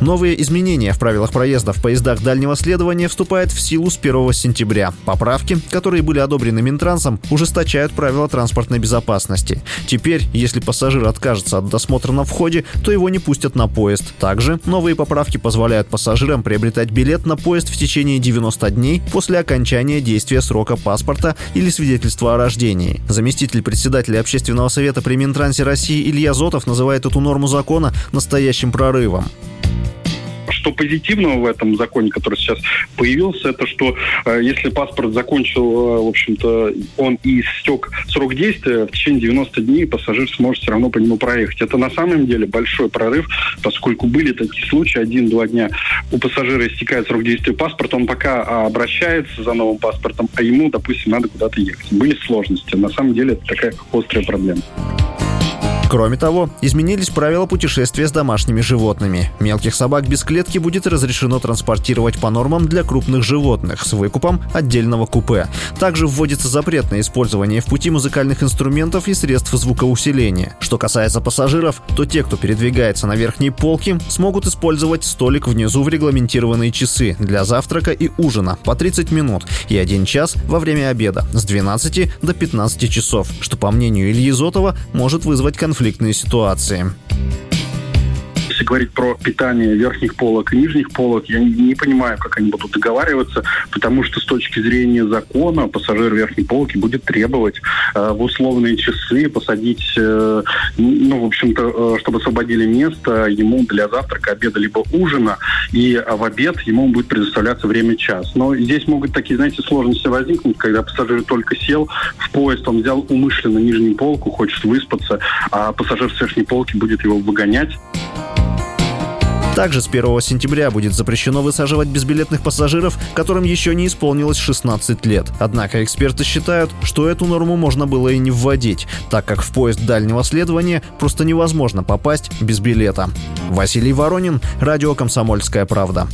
Новые изменения в правилах проезда в поездах дальнего следования вступают в силу с 1 сентября. Поправки, которые были одобрены Минтрансом, ужесточают правила транспортной безопасности. Теперь, если пассажир откажется от досмотра на входе, то его не пустят на поезд. Также новые поправки позволяют пассажирам приобретать билет на поезд в течение 90 дней после окончания действия срока паспорта или свидетельства о рождении. Заместитель председателя общественного совета при Минтрансе России Илья Зотов называет эту норму закона настоящим прорывом что позитивного в этом законе, который сейчас появился, это что э, если паспорт закончил, э, в общем-то, он и истек срок действия, в течение 90 дней пассажир сможет все равно по нему проехать. Это на самом деле большой прорыв, поскольку были такие случаи, один-два дня у пассажира истекает срок действия паспорта, он пока обращается за новым паспортом, а ему, допустим, надо куда-то ехать. Были сложности. На самом деле это такая острая проблема. Кроме того, изменились правила путешествия с домашними животными. Мелких собак без клетки будет разрешено транспортировать по нормам для крупных животных с выкупом отдельного купе. Также вводится запрет на использование в пути музыкальных инструментов и средств звукоусиления. Что касается пассажиров, то те, кто передвигается на верхней полке, смогут использовать столик внизу в регламентированные часы для завтрака и ужина по 30 минут и 1 час во время обеда с 12 до 15 часов, что, по мнению Ильи Зотова, может вызвать конфликт конфликтные ситуации говорить про питание верхних полок и нижних полок, я не, не понимаю, как они будут договариваться, потому что с точки зрения закона пассажир верхней полки будет требовать э, в условные часы посадить, э, ну, в общем-то, э, чтобы освободили место ему для завтрака, обеда, либо ужина, и в обед ему будет предоставляться время час. Но здесь могут такие, знаете, сложности возникнуть, когда пассажир только сел в поезд, он взял умышленно нижнюю полку, хочет выспаться, а пассажир с верхней полки будет его выгонять. Также с 1 сентября будет запрещено высаживать безбилетных пассажиров, которым еще не исполнилось 16 лет. Однако эксперты считают, что эту норму можно было и не вводить, так как в поезд дальнего следования просто невозможно попасть без билета. Василий Воронин, Радио «Комсомольская правда».